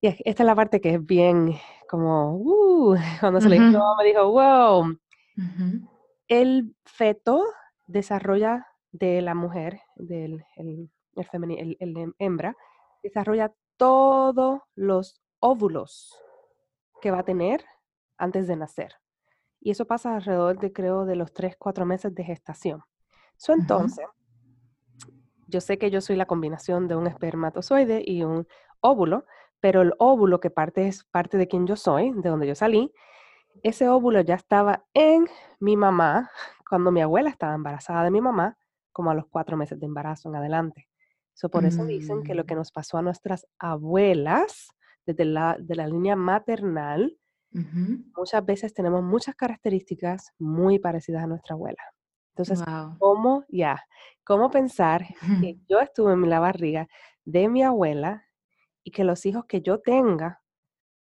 y esta es la parte que es bien como, uh, cuando se le dijo, me dijo, wow, el feto desarrolla de la mujer, del el, el, hembra, desarrolla todos los óvulos que va a tener antes de nacer. Y eso pasa alrededor de, creo, de los 3, 4 meses de gestación. Eso entonces, yo sé que yo soy la combinación de un espermatozoide y un óvulo, pero el óvulo que parte es parte de quien yo soy, de donde yo salí, ese óvulo ya estaba en mi mamá cuando mi abuela estaba embarazada de mi mamá, como a los cuatro meses de embarazo en adelante. So, por eso dicen que lo que Mm, nos pasó a nuestras abuelas, desde la, de la línea maternal, muchas veces tenemos muchas características muy parecidas a nuestra abuela. Entonces, Guau. ¿cómo ya? ¿Cómo pensar que yo estuve en la barriga de mi abuela y que los hijos que yo tenga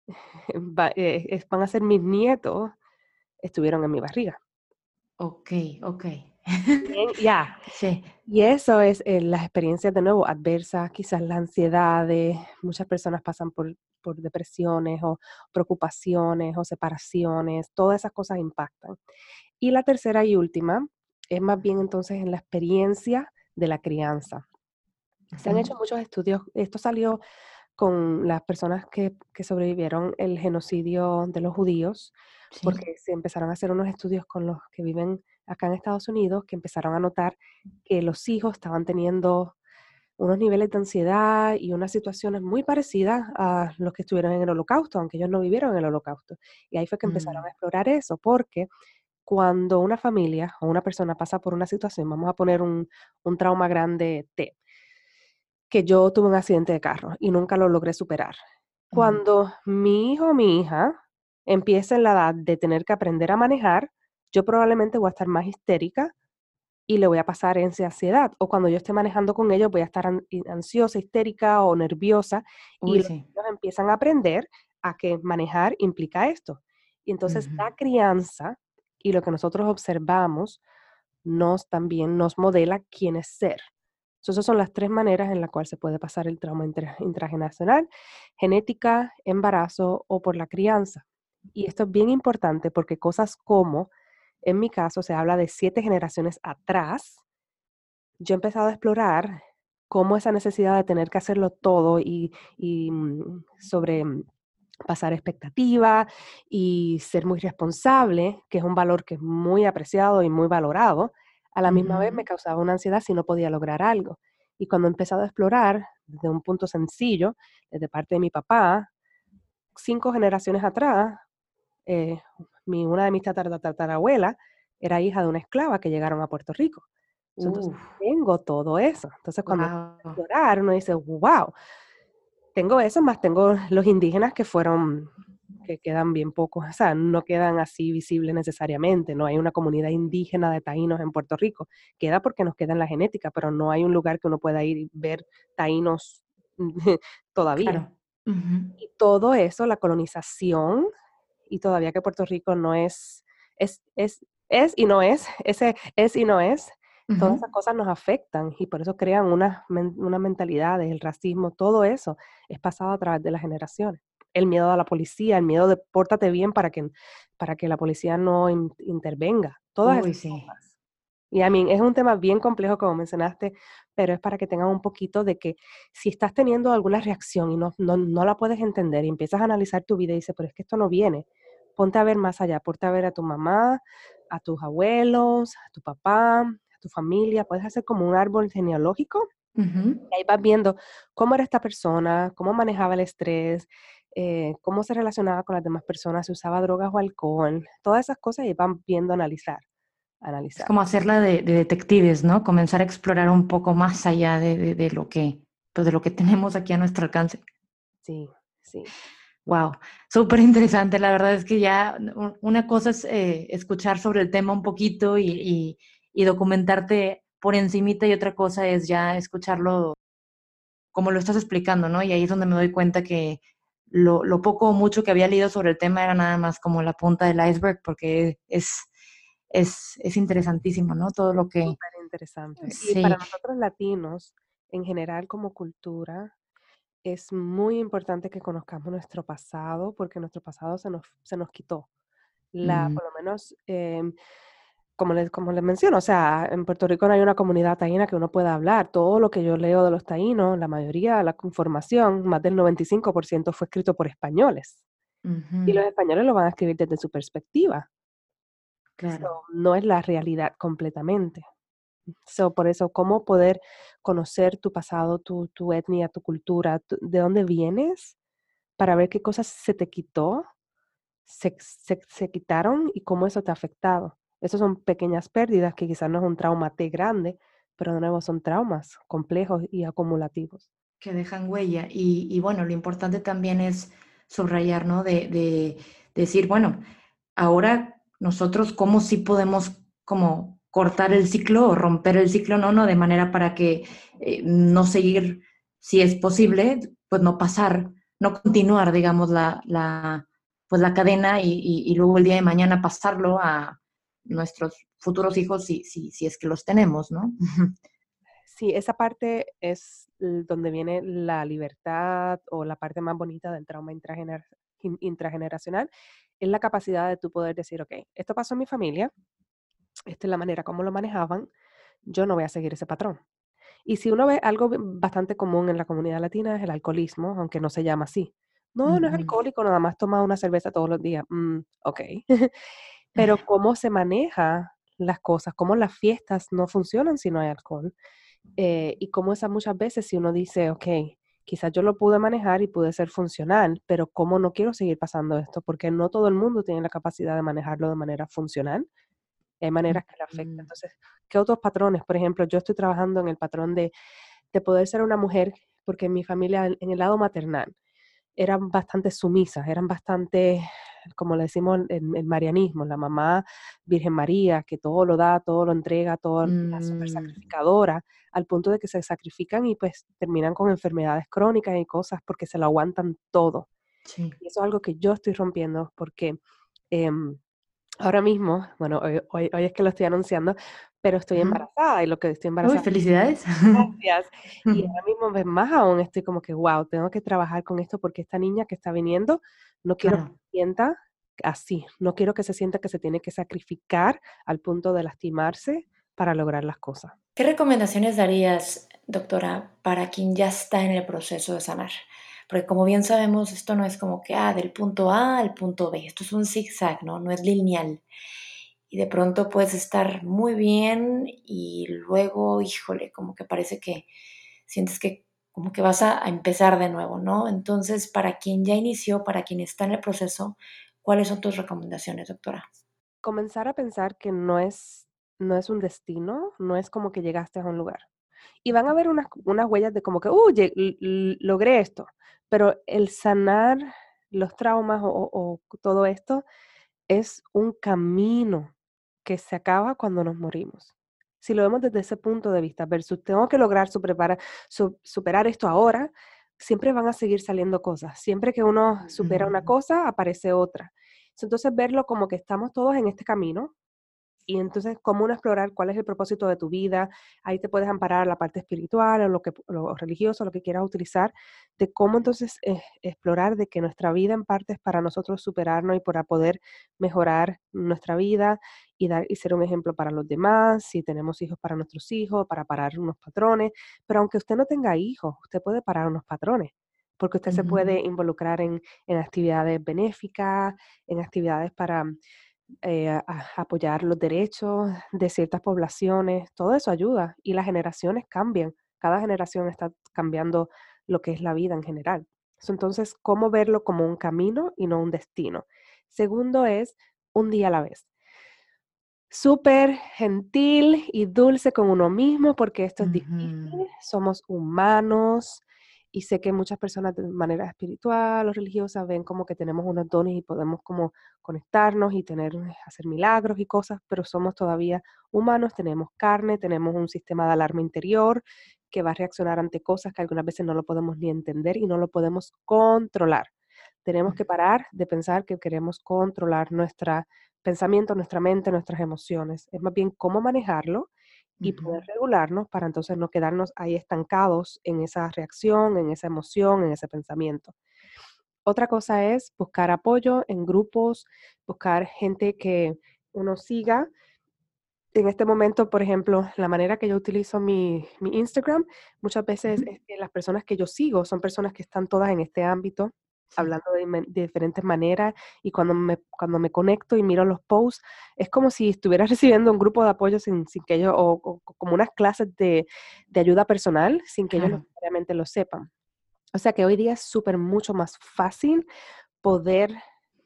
va- eh, van a ser mis nietos, estuvieron en mi barriga? Okey. Bien, ya. Sí. Y eso es eh, las experiencias de nuevo adversas, quizás la ansiedad, muchas personas pasan por, por depresiones o preocupaciones o separaciones, todas esas cosas impactan. Y la tercera y última es más bien entonces en la experiencia de la crianza. Se han hecho muchos estudios, esto salió con las personas que, que sobrevivieron el genocidio de los judíos, Sí. porque se empezaron a hacer unos estudios con los que viven acá en Estados Unidos, que empezaron a notar que los hijos estaban teniendo unos niveles de ansiedad y unas situaciones muy parecidas a los que estuvieron en el holocausto, aunque ellos no vivieron en el holocausto. Y ahí fue que empezaron Mm, a explorar eso, porque cuando una familia o una persona pasa por una situación, vamos a poner un, un trauma grande T, que yo tuve un accidente de carro y nunca lo logré superar. Cuando mi hijo o mi hija empiece en la edad de tener que aprender a manejar, yo probablemente voy a estar más histérica y le voy a pasar esa ansiedad. O cuando yo esté manejando con ellos, voy a estar y- ansiosa, histérica o nerviosa y Uy, los sí. niños empiezan a aprender a que manejar implica esto. Y entonces Ujú. la crianza y lo que nosotros observamos nos también nos modela quién es ser. So, esas son las tres maneras en las cuales se puede pasar el trauma intra- intrageneracional, genética, embarazo o por la crianza. Y esto es bien importante porque cosas como, en mi caso, se habla de siete generaciones atrás, yo he empezado a explorar cómo esa necesidad de tener que hacerlo todo y, y, mm, sobre mm, pasar expectativa y ser muy responsable, que es un valor que es muy apreciado y muy valorado, a la misma vez me causaba una ansiedad si no podía lograr algo. Y cuando he empezado a explorar desde un punto sencillo, desde parte de mi papá, cinco generaciones atrás, eh, mi, una de mis tatara- tatarabuelas era hija de una esclava que llegaron a Puerto Rico. Entonces, Uf, tengo todo eso. Entonces, cuando guau. explorar, uno dice, wow, tengo eso, más tengo los indígenas que fueron, que quedan bien pocos, o sea, no quedan así visibles necesariamente, no hay una comunidad indígena de taínos en Puerto Rico, queda porque nos queda en la genética, pero no hay un lugar que uno pueda ir y ver taínos todavía. Claro. Y todo eso, la colonización, y todavía que Puerto Rico no es, es, es, es y no es, ese es y no es, todas esas cosas nos afectan y por eso crean unas unas mentalidades, el racismo, todo eso es pasado a través de las generaciones. El miedo a la policía, el miedo de pórtate bien para que, para que la policía no in- intervenga, todas Uy, esas sí. cosas. Y a mí es un tema bien complejo, como mencionaste, pero es para que tengan un poquito de que si estás teniendo alguna reacción y no, no, no la puedes entender y empiezas a analizar tu vida y dices, pero es que esto no viene, ponte a ver más allá, ponte a ver a tu mamá, a tus abuelos, a tu papá, tu familia, puedes hacer como un árbol genealógico y ahí vas viendo cómo era esta persona, cómo manejaba el estrés, eh, cómo se relacionaba con las demás personas, si usaba drogas o alcohol, todas esas cosas y van viendo analizar, Es analizar. como hacerla de de detectives, ¿no? Comenzar a explorar un poco más allá de de de lo que, pues, de lo que tenemos aquí a nuestro alcance. Sí, sí. Wow, súper interesante. La verdad es que ya una cosa es, eh, escuchar sobre el tema un poquito y y y documentarte por encimita, y otra cosa es ya escucharlo como lo estás explicando, ¿no? Y ahí es donde me doy cuenta que lo lo poco o mucho que había leído sobre el tema era nada más como la punta del iceberg, porque es es es interesantísimo, ¿no? Todo lo que Súper interesante. Y para sí. nosotros latinos, en general como cultura, es muy importante que conozcamos nuestro pasado, porque nuestro pasado se nos, se nos quitó. La, Mm, por lo menos, em, como les, como les menciono, o sea, en Puerto Rico no hay una comunidad taína que uno pueda hablar. Todo lo que yo leo de los taínos, la mayoría la información, más del 95% fue escrito por españoles. Y los españoles lo van a escribir desde su perspectiva. Claro. no es la realidad completamente. So, por eso, cómo poder conocer tu pasado, tu, tu etnia, tu cultura, de dónde vienes, para ver qué cosas se te quitó, se, se, quitaron y cómo eso te ha afectado. Esas son pequeñas pérdidas que quizás no es un trauma T grande, pero de nuevo son traumas complejos y acumulativos. Que dejan huella. Y, bueno, lo importante también es subrayar, ¿no? De, de, decir, bueno, ahora nosotros cómo sí podemos como cortar el ciclo o romper el ciclo, ¿no? no de manera para que eh, no seguir, si es posible, pues no pasar, no continuar, digamos, la, la pues la cadena y, luego el día de mañana pasarlo a nuestros futuros hijos si, si, si es que los tenemos, ¿no? Sí, esa parte es donde viene la libertad o la parte más bonita del trauma intrageneracional, es la capacidad de tú poder decir, ok, esto pasó en mi familia, esta es la manera como lo manejaban, yo no voy a seguir ese patrón. Y si uno ve algo bastante común en la comunidad latina es el alcoholismo, aunque no se llama así. No, no es alcohólico, nada más toma una cerveza todos los días. Mm, ok. Pero cómo se maneja las cosas, cómo las fiestas no funcionan si no hay alcohol. Eh, y cómo esas muchas veces si uno dice, ok, quizás yo lo pude manejar y pude ser funcional, pero cómo no quiero seguir pasando esto, porque no todo el mundo tiene la capacidad de manejarlo de manera funcional hay maneras que le afectan. Entonces, ¿qué otros patrones? Por ejemplo, yo estoy trabajando en el patrón de, de poder ser una mujer, porque en mi familia, en el lado maternal, eran bastante sumisas, eran bastante, como le decimos en el marianismo, la mamá Virgen María, que todo lo da, todo lo entrega, todo la super mm. sacrificadora, al punto de que se sacrifican y pues terminan con enfermedades crónicas y cosas porque se lo aguantan todo. Y eso es algo que yo estoy rompiendo porque em, ahora mismo, bueno, hoy, hoy, es que lo estoy anunciando, pero estoy embarazada y lo que estoy embarazada. Uy, felicidades. Gracias. Y ahora mismo, pues, más aún, estoy como que, wow, tengo que trabajar con esto porque esta niña que está viniendo, no quiero que se sienta así, no quiero que se sienta que se tiene que sacrificar al punto de lastimarse para lograr las cosas. ¿Qué recomendaciones darías, doctora, para quien ya está en el proceso de sanar? Porque como bien sabemos, esto no es como que, ah, del punto A al punto B, esto es un zigzag, ¿no? No es lineal. Y de pronto puedes estar muy bien y luego, híjole, como que parece que sientes que como que vas a, empezar de nuevo, ¿no? Entonces, para quien ya inició, para quien está en el proceso, ¿cuáles son tus recomendaciones, doctora? Comenzar a pensar que no es, no es un destino, no es como que llegaste a un lugar. Y van a haber unas, unas huellas de como que, uh, logré esto. Pero el sanar los traumas o, todo esto es un camino que se acaba cuando nos morimos. Si lo vemos desde ese punto de vista, versus tengo que lograr superar, superar esto ahora, siempre van a seguir saliendo cosas. Siempre que uno supera una cosa, aparece otra. Entonces, verlo como que estamos todos en este camino, y entonces, ¿cómo uno explorar cuál es el propósito de tu vida? Ahí te puedes amparar la parte espiritual o lo, que, lo religioso, lo que quieras utilizar, de cómo entonces eh, explorar de que nuestra vida en parte es para nosotros superarnos y para poder mejorar nuestra vida y, dar, y ser un ejemplo para los demás, si tenemos hijos para nuestros hijos, para parar unos patrones. Pero aunque usted no tenga hijos, usted puede parar unos patrones porque usted se puede involucrar en, en actividades benéficas, en actividades para eh, apoyar los derechos de ciertas poblaciones, todo eso ayuda y las generaciones cambian, cada generación está cambiando lo que es la vida en general. Entonces, ¿cómo verlo como un camino y no un destino? Segundo es un día a la vez. Súper gentil y dulce con uno mismo porque esto es difícil, somos humanos, y sé que muchas personas de manera espiritual o religiosa ven como que tenemos unos dones y podemos como conectarnos y tener, hacer milagros y cosas, pero somos todavía humanos, tenemos carne, tenemos un sistema de alarma interior que va a reaccionar ante cosas que algunas veces no lo podemos ni entender y no lo podemos controlar. Tenemos que parar de pensar que queremos controlar nuestro pensamiento, nuestra mente, nuestras emociones. Es más bien cómo manejarlo y poder regularnos para entonces no quedarnos ahí estancados en esa reacción, en esa emoción, en ese pensamiento. Otra cosa es buscar apoyo en grupos, buscar gente que uno siga. En este momento, por ejemplo, la manera que yo utilizo mi, mi Instagram, muchas veces es que las personas que yo sigo son personas que están todas en este ámbito, hablando de, diferentes maneras, y cuando me, cuando me conecto y miro los posts, es como si estuviera recibiendo un grupo de apoyo sin, sin que ellos, o, como unas clases de, de, ayuda personal, sin que ellos necesariamente lo sepan. O sea que hoy día es súper mucho más fácil poder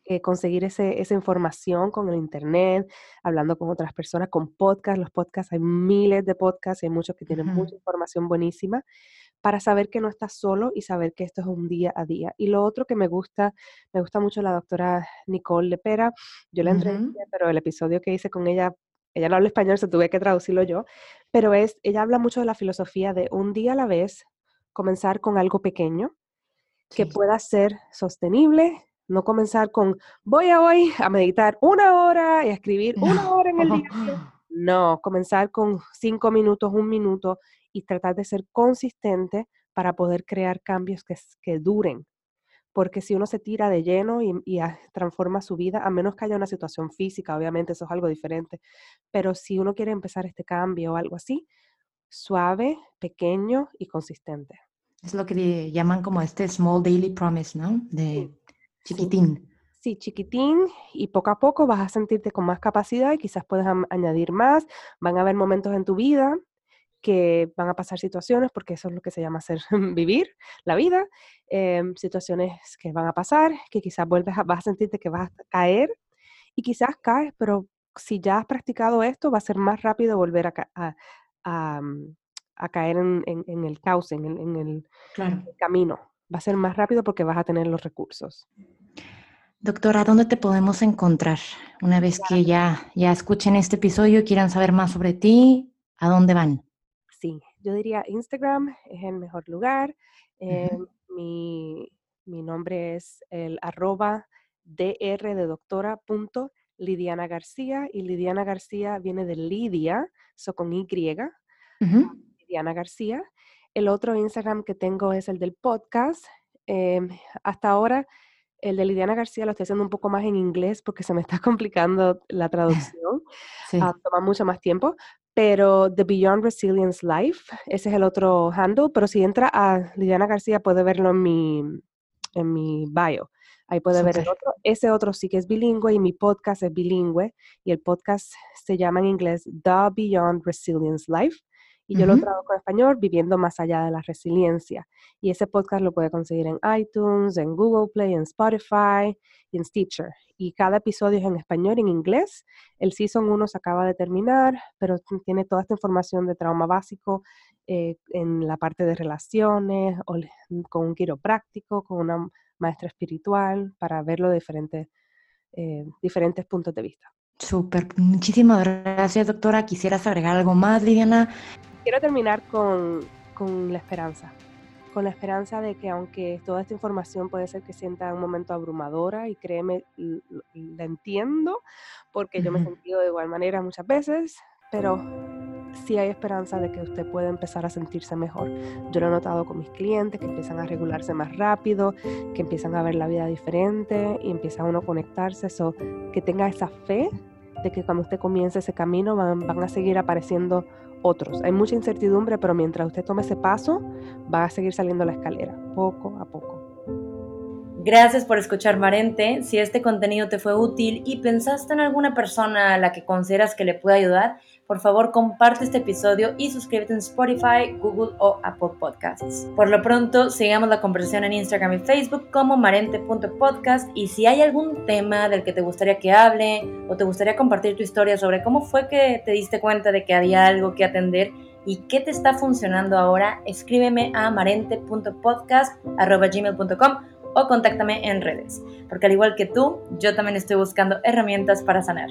eh, conseguir ese, esa información con el Internet, hablando con otras personas, con podcasts. Los podcasts, hay miles de podcasts, hay muchos que tienen mucha información buenísima para saber que no estás solo y saber que esto es un día a día. Y lo otro que me gusta, me gusta mucho la doctora Nicole Lepera. Yo la entrevisté, pero el episodio que hice con ella, ella no habla español, se tuve que traducirlo yo, pero es, ella habla mucho de la filosofía de un día a la vez, comenzar con algo pequeño, que pueda ser sostenible, no comenzar con voy a hoy a meditar una hora y a escribir una hora en el día. No, comenzar con cinco minutos, un minuto y tratar de ser consistente para poder crear cambios que, que duren. Porque si uno se tira de lleno y, y transforma su vida, a menos que haya una situación física, obviamente eso es algo diferente, pero si uno quiere empezar este cambio o algo así, suave, pequeño y consistente. Es lo que llaman como este small daily promise, ¿no? De chiquitín. Sí. chiquitín y poco a poco vas a sentirte con más capacidad y quizás puedes añadir más. Van a haber momentos en tu vida que van a pasar situaciones, porque eso es lo que se llama hacer vivir la vida, em, situaciones que van a pasar, que quizás vuelves a, vas a sentirte que vas a caer y quizás caes, pero si ya has practicado esto, va a ser más rápido volver a, a, mm, a caer en, en, el cauce, en el, en el, camino. Va a ser más rápido porque vas a tener los recursos. Doctora, ¿dónde te podemos encontrar? Una vez que ya, ya escuchen este episodio y quieran saber más sobre ti, ¿a dónde van? Sí, yo diría Instagram es el mejor lugar. Em, mi, mi, nombre es el arroba dr de doctora punto Lidiana García y Lidiana García viene de Lidia, so con Y, Diana García. El otro Instagram que tengo es el del podcast. Em, hasta ahora, el de Lidiana García lo estoy haciendo un poco más en inglés porque se me está complicando la traducción. Ah, toma mucho más tiempo. Pero The Beyond Resilience Life, ese es el otro handle. Pero si entra a Lidiana García, puede verlo en mi, en mi bio. Ahí puede ver el otro. Ese otro sí que es bilingüe y mi podcast es bilingüe. Y el podcast se llama en inglés The Beyond Resilience Life y yo lo traduzco en español viviendo más allá de la resiliencia. Y ese podcast lo puede conseguir en iTunes, en Google Play, en Spotify y en Stitcher. Y cada episodio es en español y en inglés. El Season 1 se acaba de terminar, pero tiene toda esta información de trauma básico eh, en la parte de relaciones, o, con un quiropráctico, con una maestra espiritual, para verlo de diferentes, eh, diferentes puntos de vista. Súper, muchísimas gracias doctora. ¿Quisieras agregar algo más, Liliana? Quiero terminar con, la esperanza, con la esperanza de que aunque toda esta información puede ser que sienta un momento abrumadora y créeme, la entiendo porque yo me he sentido de igual manera muchas veces, pero sí hay esperanza de que usted pueda empezar a sentirse mejor. Yo lo he notado con mis clientes que empiezan a regularse más rápido, que empiezan a ver la vida diferente y empieza uno a conectarse, eso, que tenga esa fe de que cuando usted comience ese camino van, van a seguir apareciendo Hay mucha incertidumbre, pero mientras usted tome ese paso, va a seguir saliendo la escalera, poco a poco. Gracias por escuchar Marente. Si este contenido te fue útil y pensaste en alguna persona a la que consideras que le puede ayudar, por favor comparte este episodio y suscríbete en Spotify, Google o Apple Podcasts. Por lo pronto, sigamos la conversación en Instagram y Facebook como marente.podcast y si hay algún tema del que te gustaría que hable o te gustaría compartir tu historia sobre cómo fue que te diste cuenta de que había algo que atender y qué te está funcionando ahora, escríbeme a marente.podcast.gmail.com o contáctame en redes, porque al igual que tú, yo también estoy buscando herramientas para sanar.